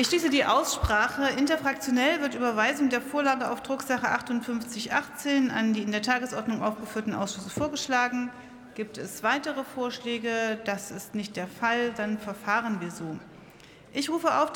Ich schließe die Aussprache. Interfraktionell wird Überweisung der Vorlage auf Drucksache 5818 an die in der Tagesordnung aufgeführten Ausschüsse vorgeschlagen. Gibt es weitere Vorschläge? Das ist nicht der Fall. Dann verfahren wir so. Ich rufe auf